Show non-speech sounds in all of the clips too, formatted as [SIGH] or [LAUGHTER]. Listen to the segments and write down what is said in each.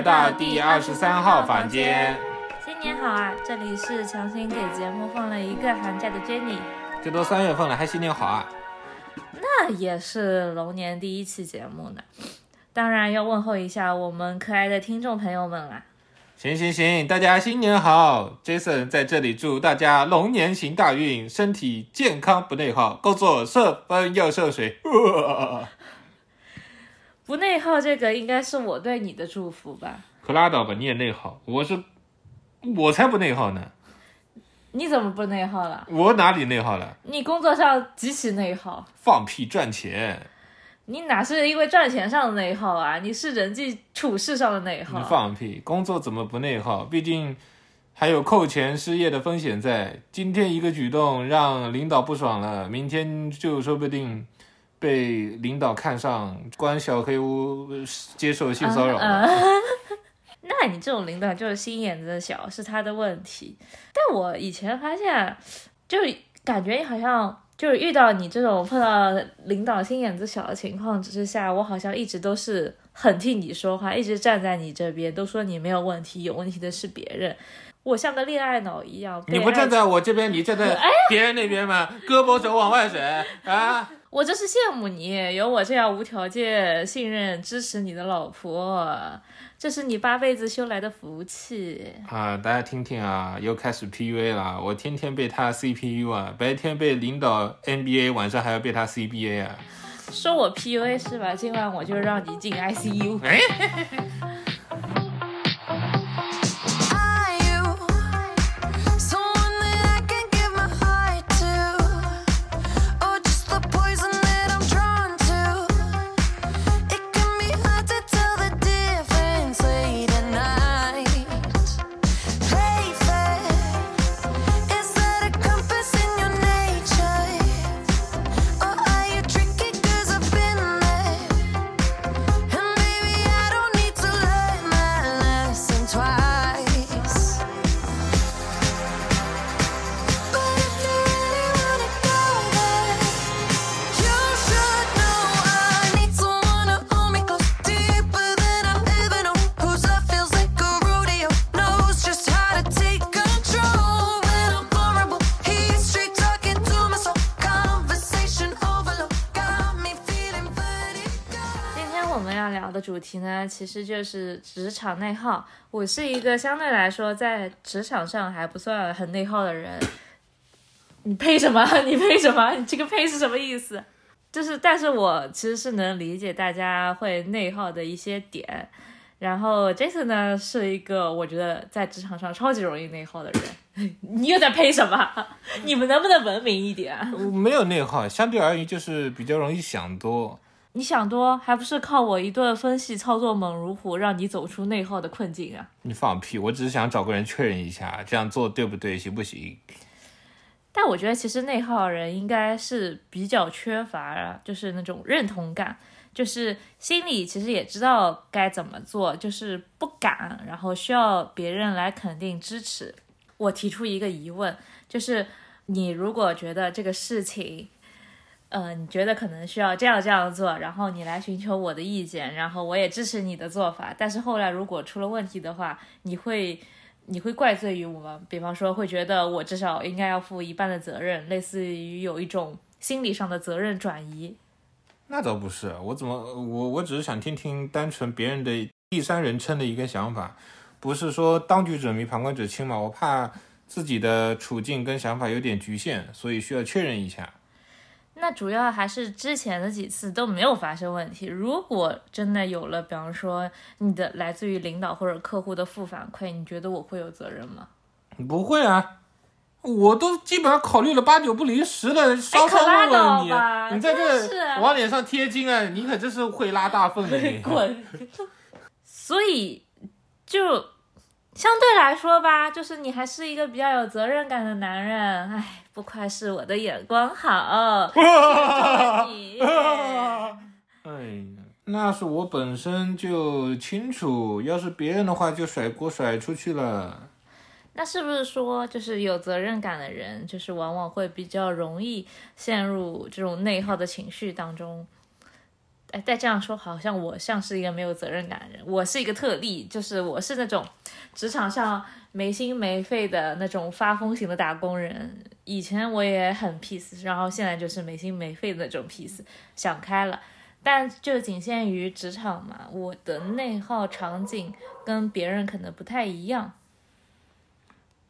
来到第二十三号房间。新年好啊！这里是强行给节目放了一个寒假的 Jenny。这都三月份了，还新年好啊？那也是龙年第一期节目呢，当然要问候一下我们可爱的听众朋友们啦。行行行，大家新年好！Jason 在这里祝大家龙年行大运，身体健康不内耗，工作顺风又顺水。不内耗，这个应该是我对你的祝福吧？可拉倒吧，你也内耗，我是我才不内耗呢。你怎么不内耗了？我哪里内耗了？你工作上极其内耗。放屁，赚钱。你哪是因为赚钱上的内耗啊？你是人际处事上的内耗。你放屁！工作怎么不内耗？毕竟还有扣钱、失业的风险在。今天一个举动让领导不爽了，明天就说不定被领导看上，关小黑屋，接受性骚扰。[LAUGHS] 那你这种领导就是心眼子小，是他的问题。但我以前发现，就感觉你好像。就是遇到你这种碰到领导心眼子小的情况之下，我好像一直都是很替你说话，一直站在你这边，都说你没有问题，有问题的是别人。我像个恋爱脑一样。你不站在我这边，你站在别人那边吗？胳膊肘往外甩啊！我就是羡慕你，有我这样无条件信任、支持你的老婆。这是你八辈子修来的福气啊！大家听听啊，又开始 PUA 了。我天天被他 CPU 啊，白天被领导 NBA，晚上还要被他 CBA 啊。说我 PUA 是吧？今晚我就让你进 ICU。哎。题呢，其实就是职场内耗。我是一个相对来说在职场上还不算很内耗的人。你配什么？[LAUGHS] 你配什么？你这个配是什么意思？就是，但是我其实是能理解大家会内耗的一些点。然后 Jason 呢，是一个我觉得在职场上超级容易内耗的人。[LAUGHS] 你又在配什么？[LAUGHS] 你们能不能文明一点？我没有内耗，相对而言就是比较容易想多。你想多，还不是靠我一顿分析操作猛如虎，让你走出内耗的困境啊！你放屁！我只是想找个人确认一下，这样做对不对，行不行？但我觉得其实内耗人应该是比较缺乏，就是那种认同感，就是心里其实也知道该怎么做，就是不敢，然后需要别人来肯定支持。我提出一个疑问，就是你如果觉得这个事情。呃，你觉得可能需要这样这样做，然后你来寻求我的意见，然后我也支持你的做法。但是后来如果出了问题的话，你会你会怪罪于我吗？比方说会觉得我至少应该要负一半的责任，类似于有一种心理上的责任转移。那倒不是，我怎么我我只是想听听单纯别人的第三人称的一个想法，不是说当局者迷旁观者清嘛？我怕自己的处境跟想法有点局限，所以需要确认一下。那主要还是之前的几次都没有发生问题。如果真的有了，比方说你的来自于领导或者客户的负反馈，你觉得我会有责任吗？不会啊，我都基本上考虑了八九不离十了，稍稍问问你，你在这往脸上贴金啊，你可真是会拉大粪的 [LAUGHS] 你。滚！[LAUGHS] 所以就。相对来说吧，就是你还是一个比较有责任感的男人。哎，不愧是我的眼光好，[LAUGHS] 你。[LAUGHS] 哎呀，那是我本身就清楚，要是别人的话，就甩锅甩出去了。那是不是说，就是有责任感的人，就是往往会比较容易陷入这种内耗的情绪当中？哎，再这样说，好像我像是一个没有责任感的人。我是一个特例，就是我是那种职场上没心没肺的那种发疯型的打工人。以前我也很 peace，然后现在就是没心没肺的那种 peace，想开了。但就仅限于职场嘛，我的内耗场景跟别人可能不太一样。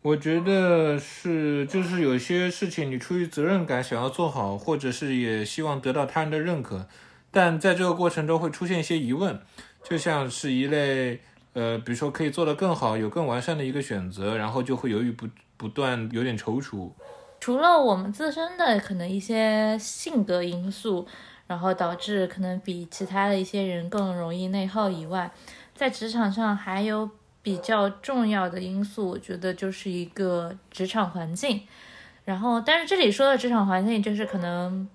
我觉得是，就是有些事情你出于责任感想要做好，或者是也希望得到他人的认可，但在这个过程中会出现一些疑问，就像是一类呃，比如说可以做得更好，有更完善的一个选择，然后就会犹豫不不断，有点踌躇。除了我们自身的可能一些性格因素，然后导致可能比其他的一些人更容易内耗以外，在职场上还有。比较重要的因素，我觉得就是一个职场环境。然后，但是这里说的职场环境，就是可能，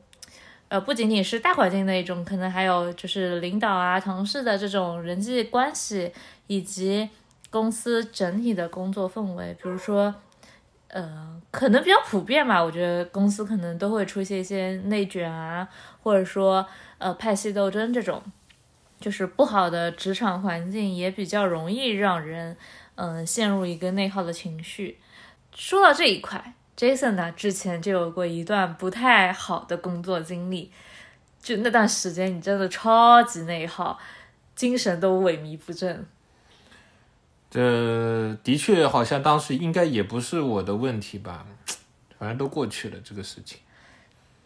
呃，不仅仅是大环境那种，可能还有就是领导啊、同事的这种人际关系，以及公司整体的工作氛围。比如说，呃，可能比较普遍吧，我觉得公司可能都会出现一些内卷啊，或者说呃派系斗争这种。就是不好的职场环境也比较容易让人，嗯，陷入一个内耗的情绪。说到这一块，Jason 呢之前就有过一段不太好的工作经历，就那段时间你真的超级内耗，精神都萎靡不振。这的确好像当时应该也不是我的问题吧，反正都过去了这个事情。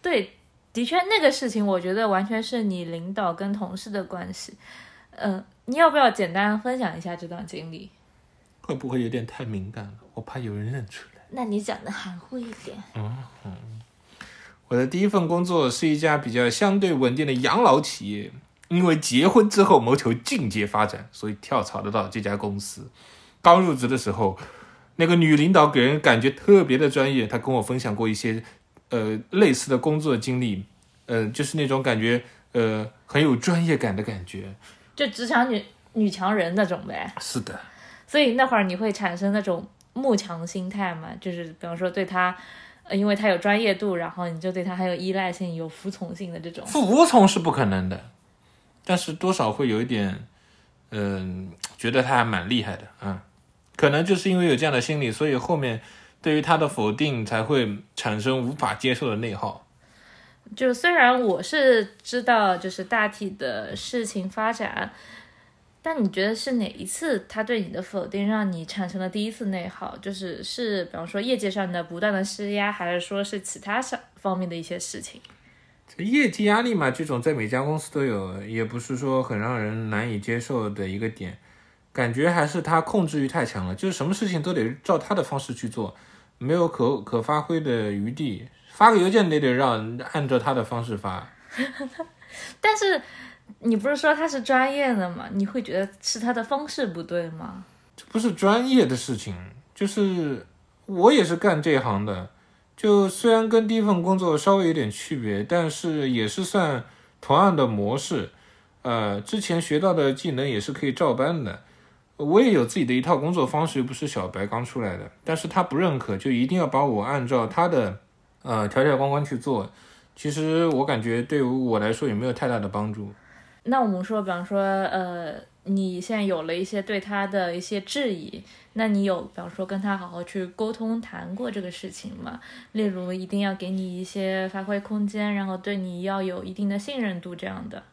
对。的确，那个事情我觉得完全是你领导跟同事的关系。嗯，你要不要简单分享一下这段经历？会不会有点太敏感了？我怕有人认出来。那你讲的含糊一点。嗯嗯，我的第一份工作是一家比较相对稳定的养老企业，因为结婚之后谋求进阶发展，所以跳槽的到这家公司。刚入职的时候，那个女领导给人感觉特别的专业，她跟我分享过一些。呃，类似的工作经历，呃，就是那种感觉，呃，很有专业感的感觉，就职场女女强人那种呗。是的。所以那会儿你会产生那种慕强心态嘛？就是比方说对他，呃，因为他有专业度，然后你就对他很有依赖性、有服从性的这种。服从是不可能的，但是多少会有一点，嗯，觉得他还蛮厉害的，嗯，可能就是因为有这样的心理，所以后面。对于他的否定，才会产生无法接受的内耗。就虽然我是知道，就是大体的事情发展，但你觉得是哪一次他对你的否定，让你产生了第一次内耗？就是是，比方说业绩上的不断的施压，还是说是其他上方面的一些事情？这业绩压力嘛，这种在每家公司都有，也不是说很让人难以接受的一个点。感觉还是他控制欲太强了，就是什么事情都得照他的方式去做。没有可可发挥的余地，发个邮件得得让按照他的方式发。[LAUGHS] 但是你不是说他是专业的吗？你会觉得是他的方式不对吗？这不是专业的事情，就是我也是干这行的，就虽然跟第一份工作稍微有点区别，但是也是算同样的模式。呃，之前学到的技能也是可以照搬的。我也有自己的一套工作方式，又不是小白刚出来的，但是他不认可，就一定要把我按照他的，呃条条框框去做。其实我感觉对于我来说也没有太大的帮助。那我们说，比方说，呃，你现在有了一些对他的一些质疑，那你有比方说跟他好好去沟通谈过这个事情吗？例如一定要给你一些发挥空间，然后对你要有一定的信任度这样的。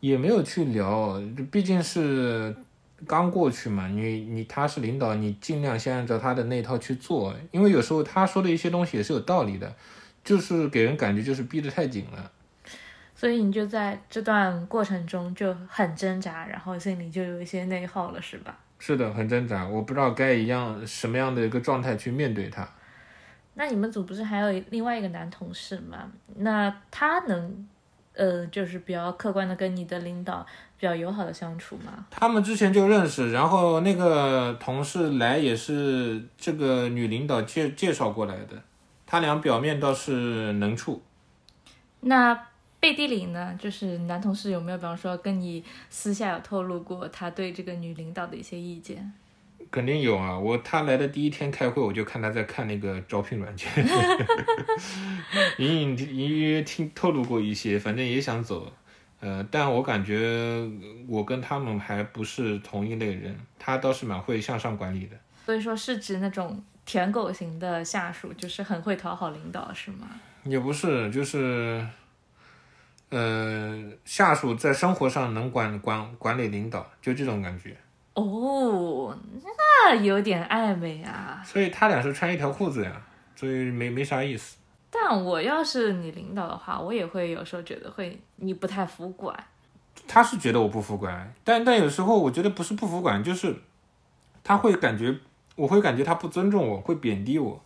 也没有去聊，毕竟是。刚过去嘛，你你他是领导，你尽量先按照他的那套去做，因为有时候他说的一些东西也是有道理的，就是给人感觉就是逼得太紧了。所以你就在这段过程中就很挣扎，然后心里就有一些内耗了，是吧？是的，很挣扎，我不知道该一样什么样的一个状态去面对他。那你们组不是还有另外一个男同事吗？那他能？呃，就是比较客观的跟你的领导比较友好的相处吗。他们之前就认识，然后那个同事来也是这个女领导介介绍过来的，他俩表面倒是能处。那背地里呢，就是男同事有没有，比方说跟你私下有透露过他对这个女领导的一些意见？肯定有啊！我他来的第一天开会，我就看他在看那个招聘软件，[LAUGHS] 隐隐隐约听透露过一些，反正也想走，呃，但我感觉我跟他们还不是同一类人，他倒是蛮会向上管理的。所以说是指那种舔狗型的下属，就是很会讨好领导，是吗？也不是，就是，呃，下属在生活上能管管管理领导，就这种感觉。哦，那有点暧昧啊。所以他俩是穿一条裤子呀，所以没没啥意思。但我要是你领导的话，我也会有时候觉得会你不太服管。他是觉得我不服管，但但有时候我觉得不是不服管，就是他会感觉，我会感觉他不尊重我，会贬低我。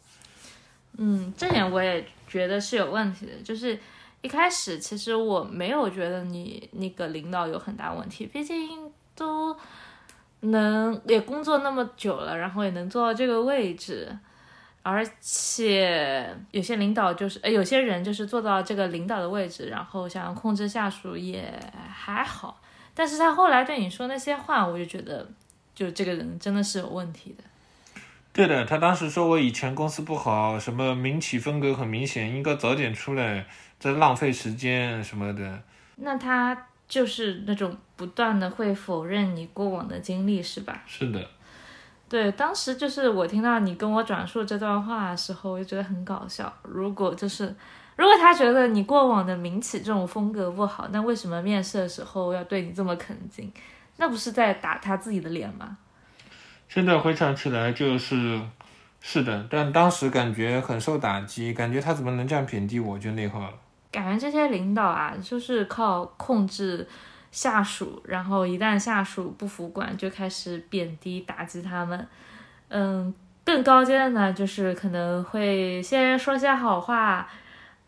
嗯，这点我也觉得是有问题的。就是一开始其实我没有觉得你那个领导有很大问题，毕竟都能也工作那么久了，然后也能做到这个位置，而且有些领导就是，呃，有些人就是做到这个领导的位置，然后想要控制下属也还好。但是他后来对你说那些话，我就觉得，就这个人真的是有问题的。对的，他当时说我以前公司不好，什么民企风格很明显，应该早点出来，在浪费时间什么的。那他就是那种不断的会否认你过往的经历，是吧？是的，对，当时就是我听到你跟我转述这段话的时候，我就觉得很搞笑。如果就是，如果他觉得你过往的民企这种风格不好，那为什么面试的时候要对你这么肯定？那不是在打他自己的脸吗？现在回想起来就是，是的，但当时感觉很受打击，感觉他怎么能这样贬低我，就内耗了。感觉这些领导啊，就是靠控制下属，然后一旦下属不服管，就开始贬低打击他们。嗯，更高阶的呢，就是可能会先说些好话，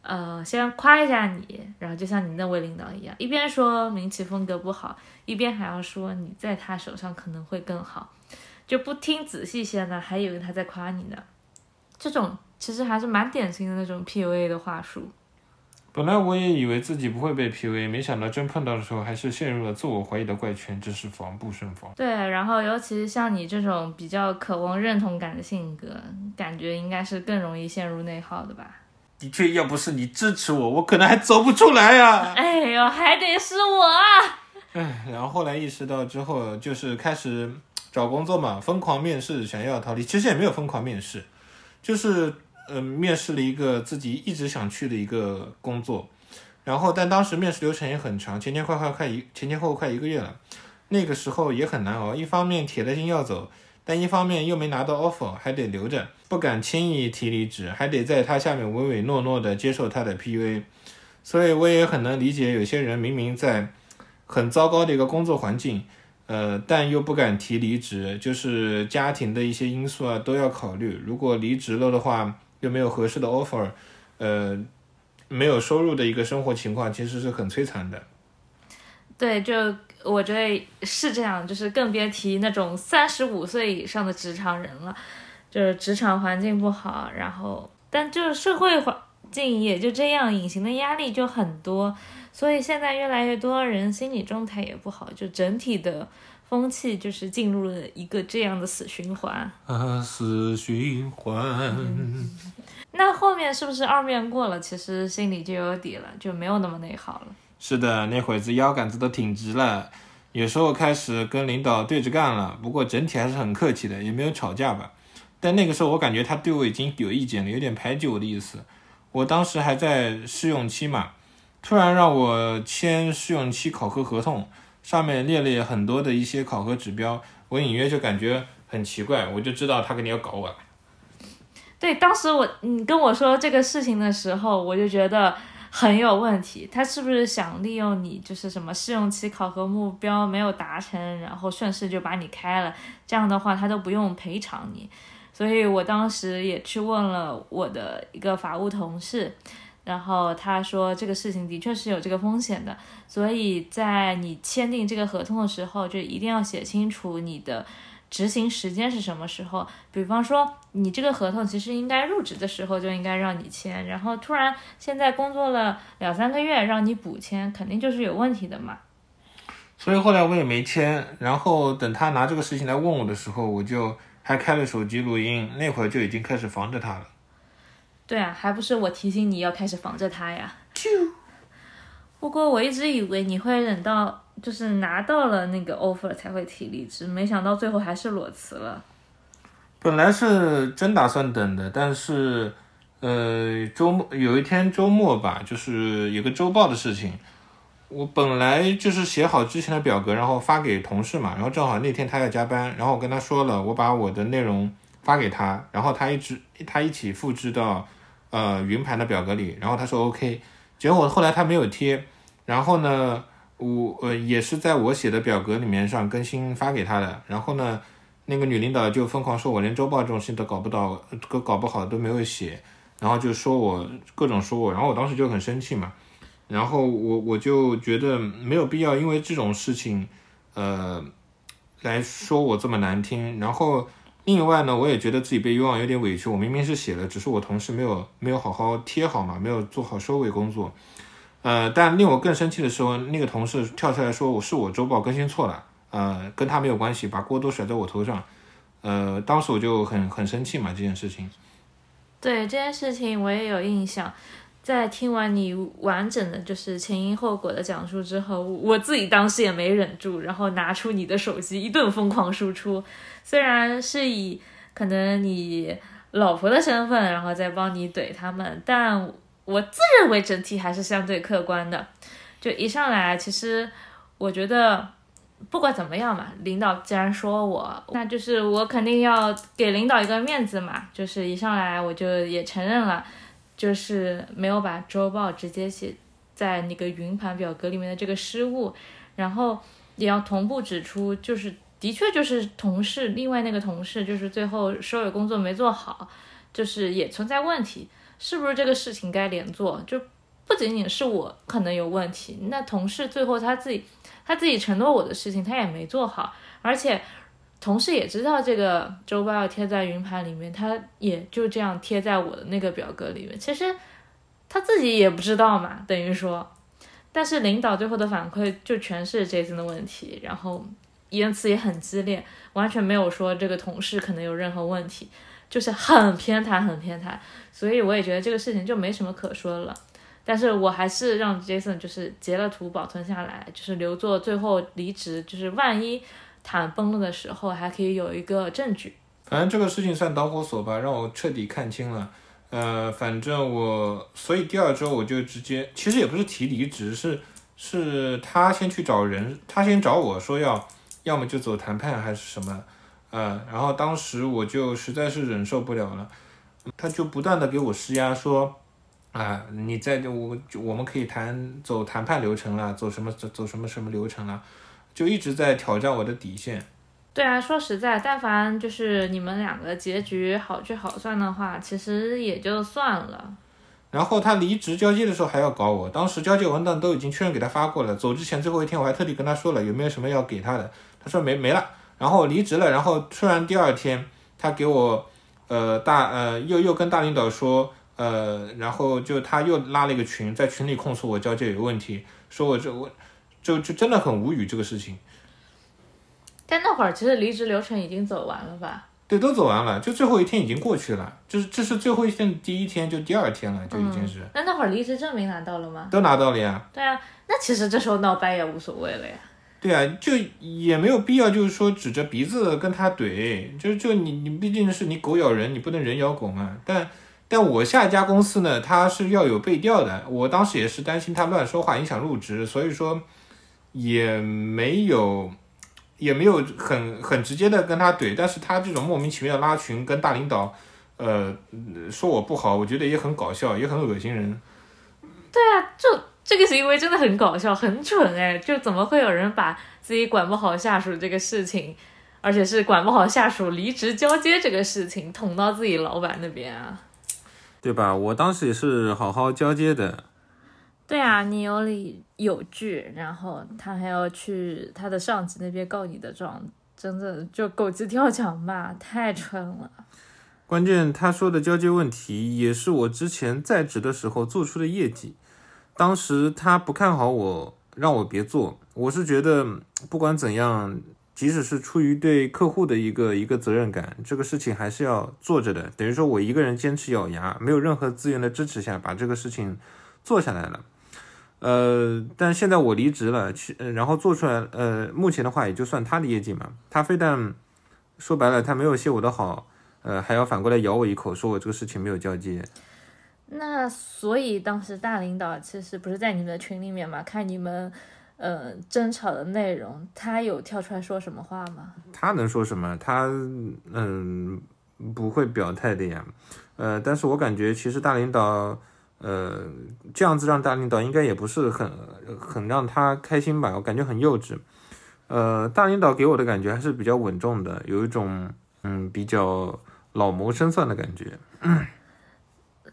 呃，先夸一下你，然后就像你那位领导一样，一边说民企风格不好，一边还要说你在他手上可能会更好，就不听仔细些呢，还以为他在夸你呢。这种其实还是蛮典型的那种 PUA 的话术。本来我也以为自己不会被 PUA，没想到真碰到的时候，还是陷入了自我怀疑的怪圈，真是防不胜防。对，然后尤其是像你这种比较渴望认同感的性格，感觉应该是更容易陷入内耗的吧？的确，要不是你支持我，我可能还走不出来呀、[LAUGHS] 哎呦，还得是我啊！唉，然后后来意识到之后，就是开始找工作嘛，疯狂面试，想要逃离。其实也没有疯狂面试，就是呃面试了一个自己一直想去的一个工作，然后但当时面试流程也很长，前前后后快一前前后后快一个月了，那个时候也很难熬。一方面铁了心要走，但一方面又没拿到 offer，还得留着，不敢轻易提离职，还得在他下面唯唯诺诺的接受他的 PUA。所以我也很能理解有些人明明在很糟糕的一个工作环境，呃，但又不敢提离职，就是家庭的一些因素啊都要考虑。如果离职了的话，又没有合适的 offer，呃，没有收入的一个生活情况，其实是很摧残的。对，就我觉得是这样，就是更别提那种三十五岁以上的职场人了，就是职场环境不好，然后但就是社会环境也就这样，隐形的压力就很多，所以现在越来越多人心理状态也不好，就整体的风气就是进入了一个这样的死循环。啊，死循环。那后面是不是二面过了，其实心里就有底了，就没有那么内耗了。是的，那会子腰杆子都挺直了，有时候开始跟领导对着干了，不过整体还是很客气的，也没有吵架吧。但那个时候我感觉他对我已经有意见了，有点排挤我的意思。我当时还在试用期嘛，突然让我签试用期考核合同，上面列了很多的一些考核指标，我隐约就感觉很奇怪，我就知道他肯定要搞我。对，当时我你跟我说这个事情的时候，我就觉得很有问题。他是不是想利用你，就是什么试用期考核目标没有达成，然后顺势就把你开了？这样的话，他都不用赔偿你。所以我当时也去问了我的一个法务同事，然后他说这个事情的确是有这个风险的，所以在你签订这个合同的时候，就一定要写清楚你的执行时间是什么时候。比方说，你这个合同其实应该入职的时候就应该让你签，然后突然现在工作了两三个月让你补签，肯定就是有问题的嘛。所以后来我也没签，然后等他拿这个事情来问我的时候，我就还开了手机录音，那会儿就已经开始防着他了。对啊，还不是我提醒你要开始防着他呀。不过我一直以为你会忍到就是拿到了那个 offer 才会提离职，没想到最后还是裸辞了。本来是真打算等的，但是，呃，周末有一天周末吧，就是有个周报的事情，我本来就是写好之前的表格，然后发给同事嘛，然后正好那天他要加班，然后我跟他说了，我把我的内容发给他，然后他一直他一起复制到呃云盘的表格里，然后他说 OK，结果后来他没有贴，然后呢，我呃也是在我写的表格里面上更新发给他的，然后呢。那个女领导就疯狂说，我连周报这种事情都搞不到，都搞不好都没有写，然后就说我各种说我，然后我当时就很生气嘛，然后我我就觉得没有必要因为这种事情，呃，来说我这么难听。然后另外呢，我也觉得自己被冤枉有点委屈，我明明是写了，只是我同事没有没有好好贴好嘛，没有做好收尾工作。呃，但令我更生气的时候，那个同事跳出来说我是我周报更新错了。呃，跟他没有关系，把锅都甩在我头上，呃，当时我就很很生气嘛，这件事情。对这件事情我也有印象，在听完你完整的就是前因后果的讲述之后，我自己当时也没忍住，然后拿出你的手机一顿疯狂输出，虽然是以可能你老婆的身份，然后再帮你怼他们，但我自认为整体还是相对客观的。就一上来，其实我觉得。不管怎么样嘛，领导既然说我，那就是我肯定要给领导一个面子嘛。就是一上来我就也承认了，就是没有把周报直接写在那个云盘表格里面的这个失误，然后也要同步指出，就是的确就是同事另外那个同事就是最后收尾工作没做好，就是也存在问题，是不是这个事情该连做？就不仅仅是我可能有问题，那同事最后他自己。他自己承诺我的事情，他也没做好，而且同事也知道这个周报要贴在云盘里面，他也就这样贴在我的那个表格里面。其实他自己也不知道嘛，等于说，但是领导最后的反馈就全是 Jason 的问题，然后言辞也很激烈，完全没有说这个同事可能有任何问题，就是很偏袒，很偏袒。所以我也觉得这个事情就没什么可说了。但是我还是让 Jason 就是截了图保存下来，就是留作最后离职，就是万一谈崩了的时候还可以有一个证据。反正这个事情算导火索吧，让我彻底看清了。呃，反正我，所以第二周我就直接，其实也不是提离职，是是他先去找人，他先找我说要，要么就走谈判还是什么，呃，然后当时我就实在是忍受不了了，他就不断的给我施压说。啊，你在我我们可以谈走谈判流程了，走什么走走什么什么流程了，就一直在挑战我的底线。对啊，说实在，但凡就是你们两个结局好聚好散的话，其实也就算了。然后他离职交接的时候还要搞我，当时交接文档都已经确认给他发过了，走之前最后一天我还特地跟他说了有没有什么要给他的，他说没没了。然后离职了，然后突然第二天他给我呃大呃又又跟大领导说。呃，然后就他又拉了一个群，在群里控诉我交接有问题，说我这我就就真的很无语这个事情。但那会儿其实离职流程已经走完了吧？对，都走完了，就最后一天已经过去了，就是这是最后一天第一天，就第二天了，就已经是。那那会儿离职证明拿到了吗？都拿到了呀。对啊，那其实这时候闹掰也无所谓了呀。对啊，就也没有必要，就是说指着鼻子跟他怼，就就你你毕竟是你狗咬人，你不能人咬狗嘛，但。但我下一家公司呢，他是要有背调的。我当时也是担心他乱说话影响入职，所以说也没有也没有很很直接的跟他怼。但是他这种莫名其妙的拉群跟大领导，呃，说我不好，我觉得也很搞笑，也很恶心人。对啊，就这个行为真的很搞笑，很蠢哎！就怎么会有人把自己管不好下属这个事情，而且是管不好下属离职交接这个事情，捅到自己老板那边啊？对吧？我当时也是好好交接的。对啊，你有理有据，然后他还要去他的上级那边告你的状，真的就狗急跳墙吧，太蠢了。关键他说的交接问题，也是我之前在职的时候做出的业绩。当时他不看好我，让我别做。我是觉得不管怎样。即使是出于对客户的一个一个责任感，这个事情还是要做着的。等于说我一个人坚持咬牙，没有任何资源的支持下，把这个事情做下来了。呃，但现在我离职了，去、呃然后做出来，呃，目前的话也就算他的业绩嘛。他非但说白了，他没有谢我的好，呃，还要反过来咬我一口，说我这个事情没有交接。那所以当时大领导其实不是在你们的群里面嘛，看你们呃争吵的内容，他有跳出来说什么话吗？他能说什么？他嗯不会表态的呀。呃，但是我感觉其实大领导，呃，这样子让大领导应该也不是很很让他开心吧？我感觉很幼稚。呃，大领导给我的感觉还是比较稳重的，有一种嗯比较老谋深算的感觉。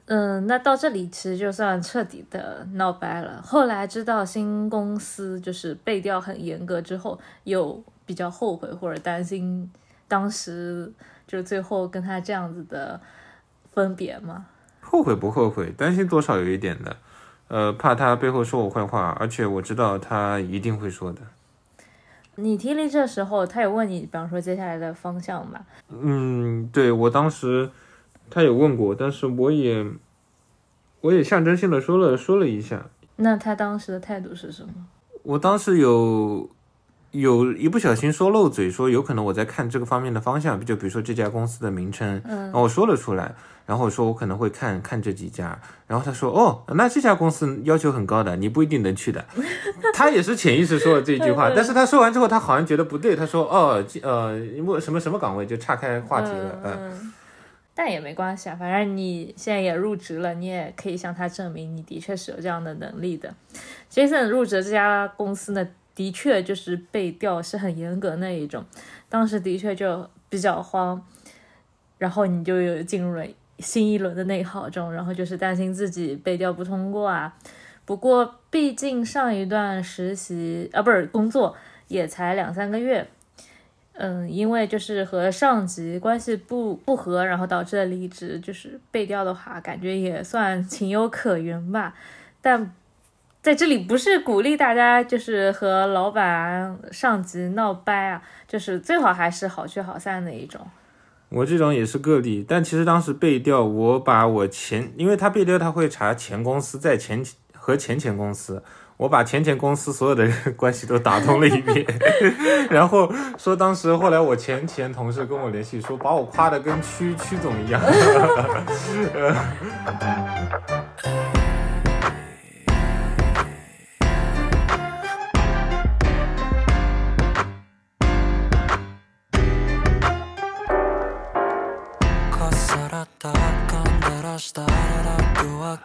嗯，那到这里其实就算彻底的闹掰了。后来知道新公司就是背调很严格之后，又比较后悔或者担心当时就最后跟他这样子的分别吗？后悔不后悔？担心多少有一点的。呃，怕他背后说我坏话，而且我知道他一定会说的。你提离职的时候，他有问你，比方说接下来的方向吗？嗯，对我当时他有问过，但是我也我也象征性的说了说了一下。那他当时的态度是什么？我当时有有一不小心说漏嘴，说有可能我在看这个方面的方向，就比如说这家公司的名称，嗯然后我说了出来，然后我说我可能会看看这几家，然后他说哦，那这家公司要求很高的，你不一定能去的。[LAUGHS] 他也是潜意识说了这句话，但是他说完之后，他好像觉得不对，他说哦，呃，什么什么岗位就岔开话题了，嗯。嗯，但也没关系啊，反正你现在也入职了，你也可以向他证明你的确是有这样的能力的。Jason 入职这家公司呢，的确就是被调是很严格那一种，当时的确就比较慌，然后你就有进入了新一轮的内耗中，然后就是担心自己被调不通过啊。不过毕竟上一段实习啊，不是工作也才两三个月，嗯，因为就是和上级关系不不和，然后导致了离职，就是被调的话，感觉也算情有可原吧。但在这里不是鼓励大家就是和老板、上级闹掰啊，就是最好还是好聚好散的一种。我这种也是个例，但其实当时被调，我把我前，因为他被调他会查前公司在前和前前公司，我把前前公司所有的人 [LAUGHS] 关系都打通了一遍，[LAUGHS] 然后说当时后来我前前同事跟我联系说，把我夸的跟区区总一样。[LAUGHS]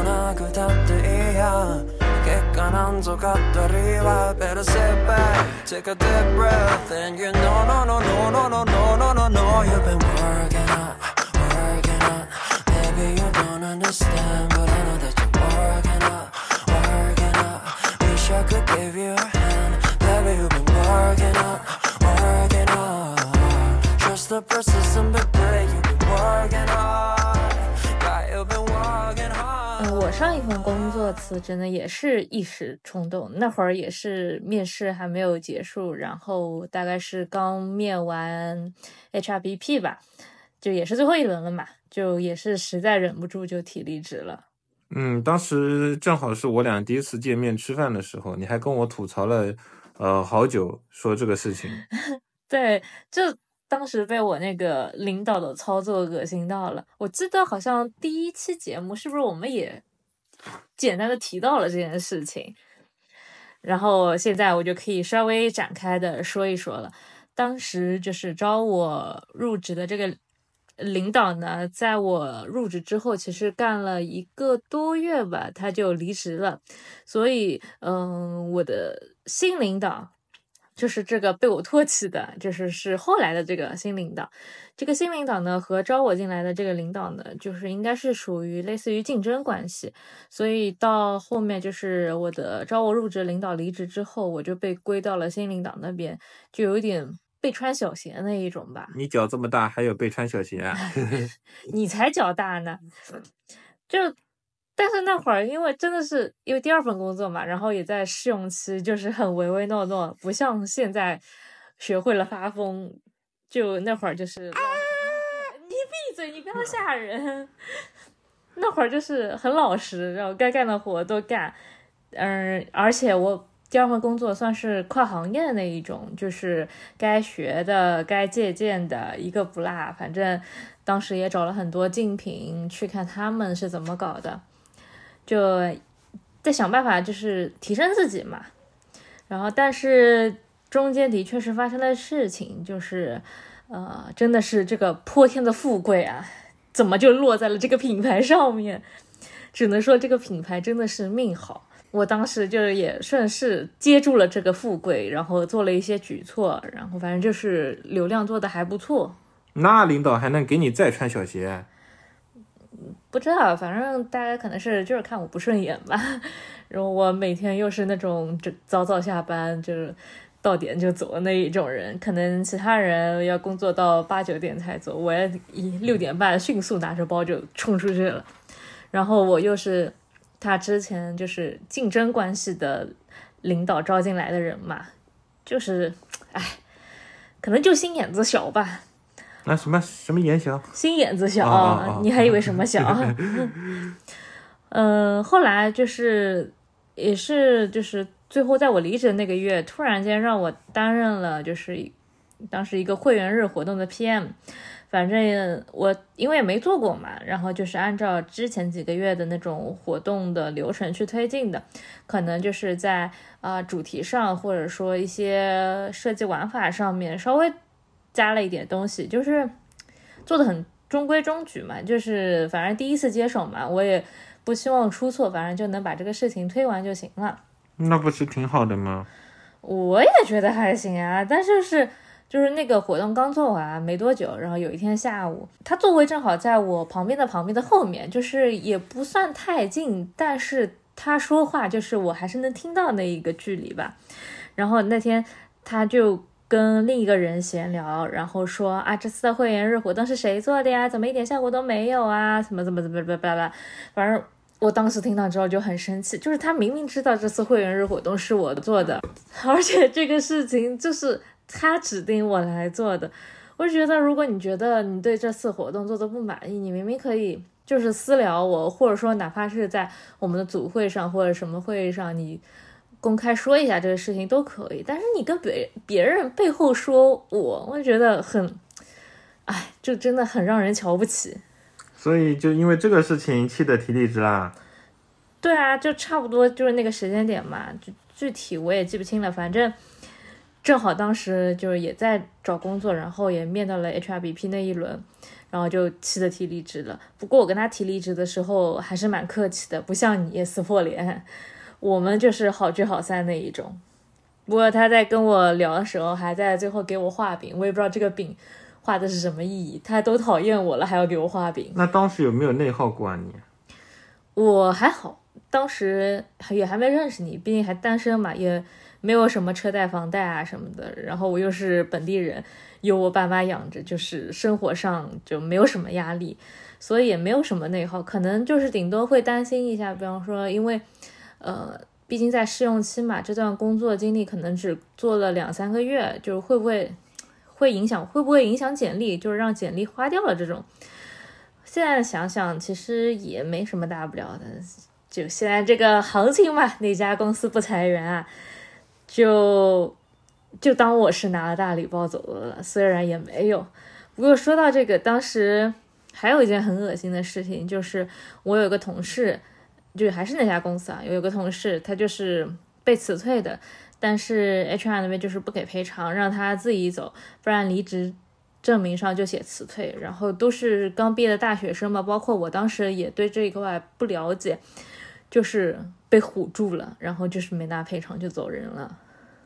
una ciutat d'ia Que canons o cap sit back, take a deep breath And you know, no, no, no, no, no, no, no, no, no. You've been working on, working on Maybe you don't understand But I know that you're working on, working on Wish I could give you a hand. Baby, you've been working on, working on Trust the persistent, but baby, you've been working on 我上一份工作辞职呢，也是一时冲动，那会儿也是面试还没有结束，然后大概是刚面完 HRBP 吧，就也是最后一轮了嘛，就也是实在忍不住就提离职了。嗯，当时正好是我俩第一次见面吃饭的时候，你还跟我吐槽了，呃，好久说这个事情。[LAUGHS] 对，就当时被我那个领导的操作恶心到了。我记得好像第一期节目是不是我们也简单的提到了这件事情？然后现在我就可以稍微展开的说一说了。当时就是招我入职的这个领导呢，在我入职之后，其实干了一个多月吧，他就离职了。所以，嗯，我的新领导就是这个被我唾弃的，就是是后来的这个新领导。这个新领导呢，和招我进来的这个领导呢，就是应该是属于类似于竞争关系。所以到后面就是我的招我入职领导离职之后，我就被归到了新领导那边，就有点被穿小鞋那一种吧。你脚这么大，还有被穿小鞋啊？[LAUGHS] 你才脚大呢，就。但是那会儿，因为真的是因为第二份工作嘛，然后也在试用期，就是很唯唯诺诺，不像现在学会了发疯。就那会儿就是，你闭嘴，你不要吓人。[LAUGHS] 那会儿就是很老实，然后该干的活都干。嗯，而且我第二份工作算是跨行业的那一种，就是该学的、该借鉴的一个不落。反正当时也找了很多竞品去看他们是怎么搞的。就在想办法，就是提升自己嘛。然后，但是中间的确是发生了事情，就是呃，真的是这个泼天的富贵啊，怎么就落在了这个品牌上面？只能说这个品牌真的是命好。我当时就是也顺势接住了这个富贵，然后做了一些举措，然后反正就是流量做的还不错。那领导还能给你再穿小鞋？不知道，反正大家可能是就是看我不顺眼吧。[LAUGHS] 然后我每天又是那种就早早下班，就是到点就走的那一种人。可能其他人要工作到八九点才走，我一六点半迅速拿着包就冲出去了。然后我又是他之前就是竞争关系的领导招进来的人嘛，就是哎，可能就心眼子小吧。那什么什么眼小？心眼子小，你还以为什么小？[LAUGHS] 嗯，后来就是也是就是最后在我离职的那个月，突然间让我担任了就是当时一个会员日活动的 PM。反正我因为也没做过嘛，然后就是按照之前几个月的那种活动的流程去推进的，可能就是在啊主题上或者说一些设计玩法上面稍微。加了一点东西，就是做的很中规中矩嘛，就是反正第一次接手嘛，我也不希望出错，反正就能把这个事情推完就行了。那不是挺好的吗？我也觉得还行啊，但是是就是那个活动刚做完没多久，然后有一天下午，他座位正好在我旁边的旁边的后面，就是也不算太近，但是他说话就是我还是能听到那一个距离吧。然后那天他就。跟另一个人闲聊，然后说啊，这次的会员日活动是谁做的呀？怎么一点效果都没有啊？怎么怎么怎么怎么巴拉，反正我当时听到之后就很生气，就是他明明知道这次会员日活动是我做的，[LAUGHS] 而且这个事情就是他指定我来做的。我就觉得，如果你觉得你对这次活动做的不满意，你明明可以就是私聊我，或者说哪怕是在我们的组会上或者什么会议上，你。公开说一下这个事情都可以，但是你跟别别人背后说我，我觉得很，哎，就真的很让人瞧不起。所以就因为这个事情气得提离职啦。对啊，就差不多就是那个时间点嘛，就具体我也记不清了，反正正好当时就是也在找工作，然后也面到了 HRBP 那一轮，然后就气得提离职了。不过我跟他提离职的时候还是蛮客气的，不像你撕破脸。我们就是好聚好散那一种，不过他在跟我聊的时候，还在最后给我画饼，我也不知道这个饼画的是什么意义。他都讨厌我了，还要给我画饼。那当时有没有内耗过啊你？我还好，当时也还没认识你，毕竟还单身嘛，也没有什么车贷、房贷啊什么的。然后我又是本地人，有我爸妈养着，就是生活上就没有什么压力，所以也没有什么内耗。可能就是顶多会担心一下，比方说因为。呃，毕竟在试用期嘛，这段工作经历可能只做了两三个月，就是会不会会影响，会不会影响简历，就是让简历花掉了这种。现在想想，其实也没什么大不了的，就现在这个行情嘛，哪家公司不裁员啊？就就当我是拿了大礼包走了，虽然也没有。不过说到这个，当时还有一件很恶心的事情，就是我有个同事。就还是那家公司啊，有一个同事，他就是被辞退的，但是 HR 那边就是不给赔偿，让他自己走，不然离职证明上就写辞退。然后都是刚毕业的大学生嘛，包括我当时也对这一块不了解，就是被唬住了，然后就是没拿赔偿就走人了。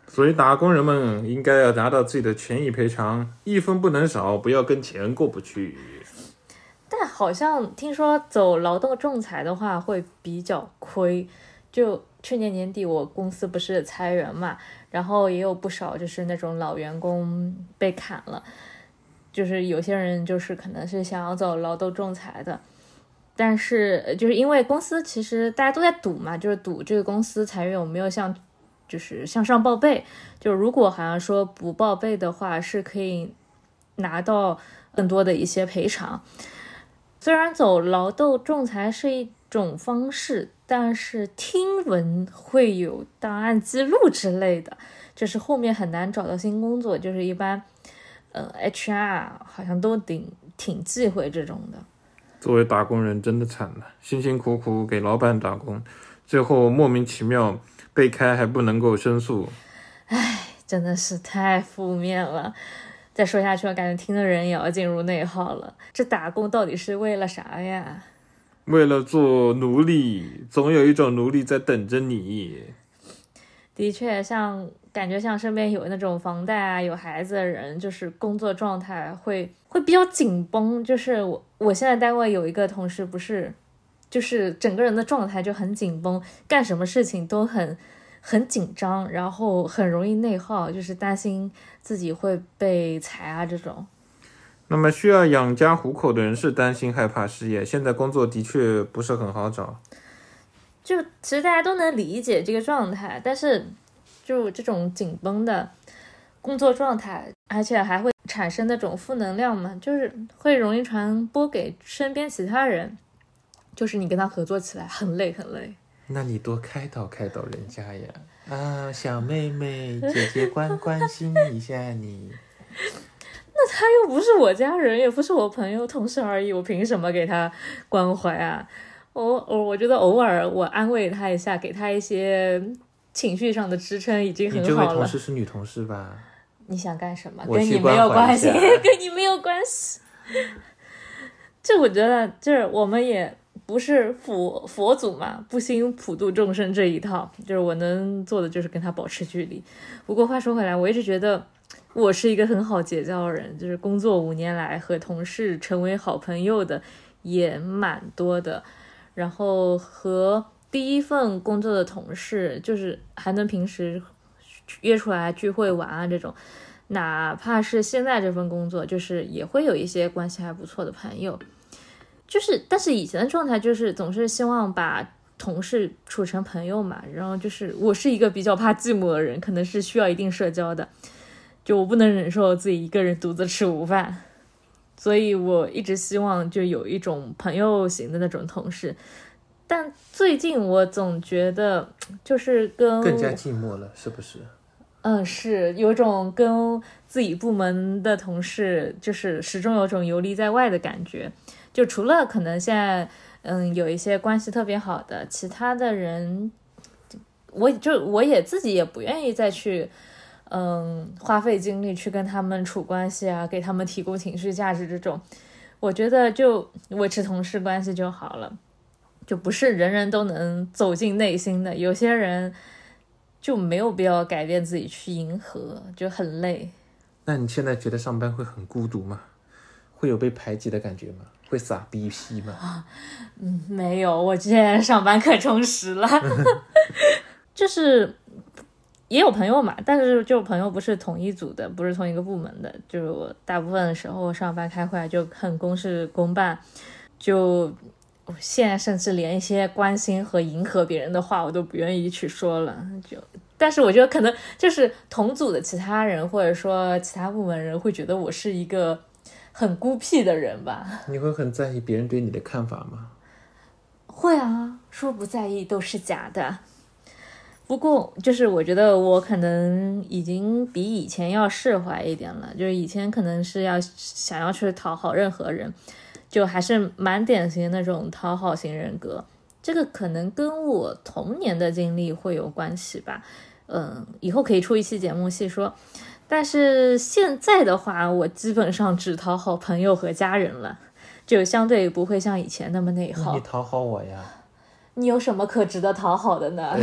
所以打工人们应该要拿到自己的权益赔偿，一分不能少，不要跟钱过不去。好像听说走劳动仲裁的话会比较亏。就去年年底我公司不是裁员嘛，然后也有不少就是那种老员工被砍了，就是有些人就是可能是想要走劳动仲裁的，但是就是因为公司其实大家都在赌嘛，就是赌这个公司裁员有没有向就是向上报备，就如果好像说不报备的话是可以拿到更多的一些赔偿。虽然走劳动仲裁是一种方式，但是听闻会有档案记录之类的，就是后面很难找到新工作，就是一般，呃，HR 好像都挺挺忌讳这种的。作为打工人真的惨了，辛辛苦苦给老板打工，最后莫名其妙被开还不能够申诉，唉真的是太负面了。再说下去，我感觉听的人也要进入内耗了。这打工到底是为了啥呀？为了做奴隶，总有一种奴隶在等着你。的确，像感觉像身边有那种房贷啊、有孩子的人，就是工作状态会会比较紧绷。就是我我现在单位有一个同事，不是，就是整个人的状态就很紧绷，干什么事情都很很紧张，然后很容易内耗，就是担心自己会被裁啊这种。那么需要养家糊口的人是担心害怕失业，现在工作的确不是很好找。就其实大家都能理解这个状态，但是就这种紧绷的工作状态，而且还会产生那种负能量嘛，就是会容易传播给身边其他人，就是你跟他合作起来很累很累。那你多开导开导人家呀！啊，小妹妹，姐姐关关心一下你。[LAUGHS] 那他又不是我家人，也不是我朋友、同事而已，我凭什么给他关怀啊？我我我觉得偶尔我安慰他一下，给他一些情绪上的支撑已经你这位很好了。同事是女同事吧？你想干什么？[LAUGHS] 跟你没有关系，跟你没有关系。这我觉得，就是我们也不是佛佛祖嘛，不兴普度众生这一套。就是我能做的就是跟他保持距离。不过话说回来，我一直觉得我是一个很好结交的人，就是工作五年来和同事成为好朋友的也蛮多的。然后和第一份工作的同事，就是还能平时约出来聚会玩啊这种，哪怕是现在这份工作，就是也会有一些关系还不错的朋友。就是，但是以前的状态就是总是希望把同事处成朋友嘛，然后就是我是一个比较怕寂寞的人，可能是需要一定社交的，就我不能忍受自己一个人独自吃午饭，所以我一直希望就有一种朋友型的那种同事。但最近我总觉得，就是跟更加寂寞了，是不是？嗯，是有种跟自己部门的同事，就是始终有种游离在外的感觉。就除了可能现在，嗯，有一些关系特别好的，其他的人，我就我也自己也不愿意再去，嗯，花费精力去跟他们处关系啊，给他们提供情绪价值这种。我觉得就维持同事关系就好了，就不是人人都能走进内心的，有些人。就没有必要改变自己去迎合，就很累。那你现在觉得上班会很孤独吗？会有被排挤的感觉吗？会撒逼屁吗？嗯，没有，我之前上班可充实了，[LAUGHS] 就是也有朋友嘛，但是就朋友不是同一组的，不是同一个部门的，就是我大部分时候上班开会就很公事公办，就现在甚至连一些关心和迎合别人的话我都不愿意去说了，就。但是我觉得可能就是同组的其他人，或者说其他部门人会觉得我是一个很孤僻的人吧。你会很在意别人对你的看法吗？会啊，说不在意都是假的。不过就是我觉得我可能已经比以前要释怀一点了，就是以前可能是要想要去讨好任何人，就还是蛮典型的那种讨好型人格。这个可能跟我童年的经历会有关系吧。嗯，以后可以出一期节目细说。但是现在的话，我基本上只讨好朋友和家人了，就相对不会像以前那么内耗。你讨好我呀？你有什么可值得讨好的呢？[LAUGHS]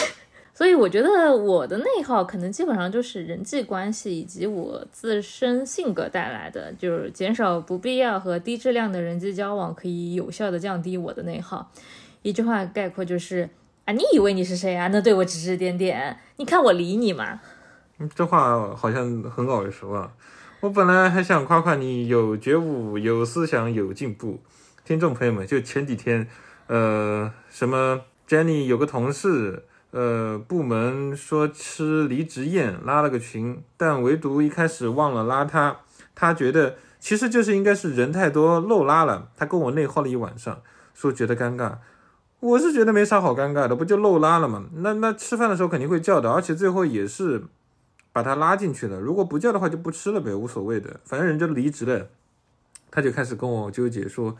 [LAUGHS] 所以我觉得我的内耗可能基本上就是人际关系以及我自身性格带来的，就是减少不必要和低质量的人际交往，可以有效的降低我的内耗。一句话概括就是啊，你以为你是谁啊？那对我指指点点，你看我理你吗？这话好像很耳熟啊！我本来还想夸夸你有觉悟、有思想、有进步。听众朋友们，就前几天，呃，什么 Jenny 有个同事，呃，部门说吃离职宴，拉了个群，但唯独一开始忘了拉他，他觉得其实就是应该是人太多漏拉了，他跟我内耗了一晚上，说觉得尴尬。我是觉得没啥好尴尬的，不就漏拉了吗？那那吃饭的时候肯定会叫的，而且最后也是把他拉进去了。如果不叫的话，就不吃了呗，无所谓的，反正人家离职了。他就开始跟我纠结说，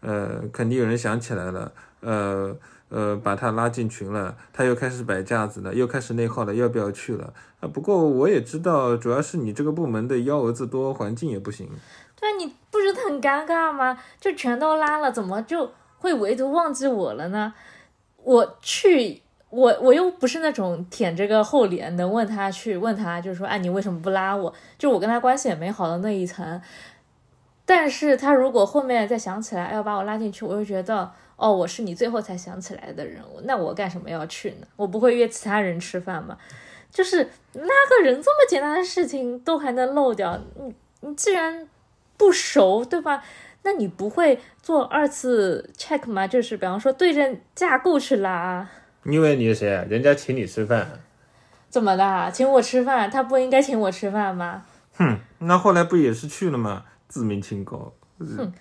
呃，肯定有人想起来了，呃呃，把他拉进群了，他又开始摆架子了，又开始内耗了，要不要去了？啊，不过我也知道，主要是你这个部门的幺蛾子多，环境也不行。对啊，你不觉得很尴尬吗？就全都拉了，怎么就会唯独忘记我了呢？我去，我我又不是那种舔着个厚脸能问他去问他，就是说，哎，你为什么不拉我？就我跟他关系也没好到那一层。但是他如果后面再想起来要把我拉进去，我又觉得，哦，我是你最后才想起来的人，那我干什么要去呢？我不会约其他人吃饭吗？就是拉个人这么简单的事情都还能漏掉，你你既然不熟，对吧？那你不会做二次 check 吗？就是比方说对着架构去拉，你以为你是谁啊？人家请你吃饭。怎么的？请我吃饭，他不应该请我吃饭吗？哼，那后来不也是去了吗？自命清高。哼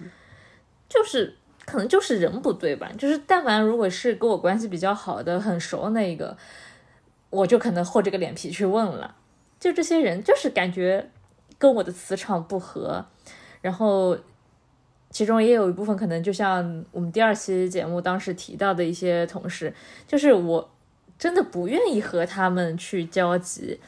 就是可能就是人不对吧？就是但凡如果是跟我关系比较好的、很熟的那一个，我就可能厚着个脸皮去问了。就这些人，就是感觉跟我的磁场不合，然后其中也有一部分可能就像我们第二期节目当时提到的一些同事，就是我真的不愿意和他们去交集。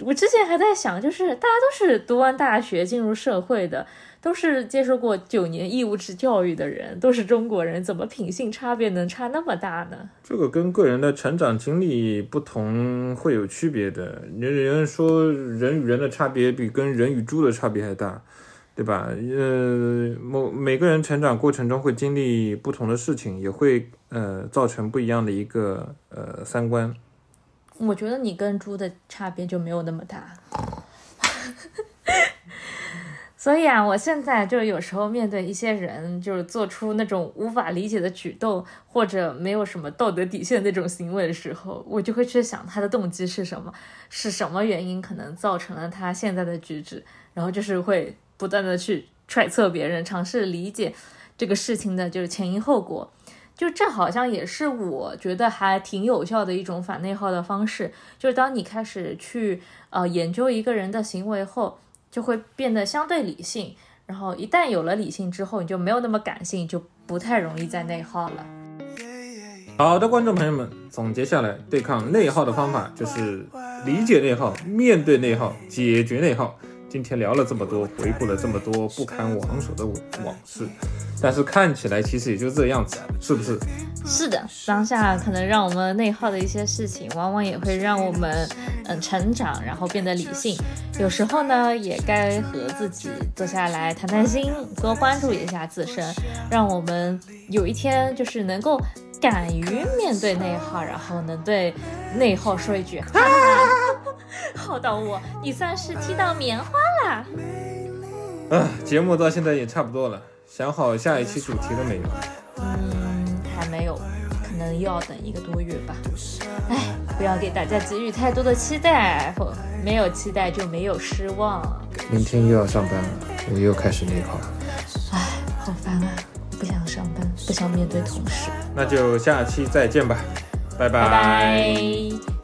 我之前还在想，就是大家都是读完大学进入社会的，都是接受过九年义务制教育的人，都是中国人，怎么品性差别能差那么大呢？这个跟个人的成长经历不同会有区别的。人人说人与人的差别比跟人与猪的差别还大，对吧？呃，某每个人成长过程中会经历不同的事情，也会呃造成不一样的一个呃三观。我觉得你跟猪的差别就没有那么大。[LAUGHS] 所以啊，我现在就有时候面对一些人，就是做出那种无法理解的举动，或者没有什么道德底线那种行为的时候，我就会去想他的动机是什么，是什么原因可能造成了他现在的举止，然后就是会不断的去揣测别人，尝试理解这个事情的就是前因后果。就这好像也是我觉得还挺有效的一种反内耗的方式，就是当你开始去呃研究一个人的行为后，就会变得相对理性，然后一旦有了理性之后，你就没有那么感性，就不太容易再内耗了。好的，观众朋友们，总结下来，对抗内耗的方法就是理解内耗、面对内耗、解决内耗。今天聊了这么多，回顾了这么多不堪往首的往事，但是看起来其实也就这样子，是不是？是的，当下可能让我们内耗的一些事情，往往也会让我们嗯成长，然后变得理性。有时候呢，也该和自己坐下来谈谈心，多关注一下自身，让我们有一天就是能够敢于面对内耗，然后能对内耗说一句：“哈哈，[LAUGHS] 耗到我，你算是踢到棉花啦。”啊，节目到现在也差不多了，想好下一期主题了没有？嗯，还没有，可能又要等一个多月吧。哎，不要给大家给予太多的期待，或没有期待就没有失望。明天又要上班了，我又开始内耗。哎，好烦啊！不想上班，不想面对同事。那就下期再见吧，拜拜拜。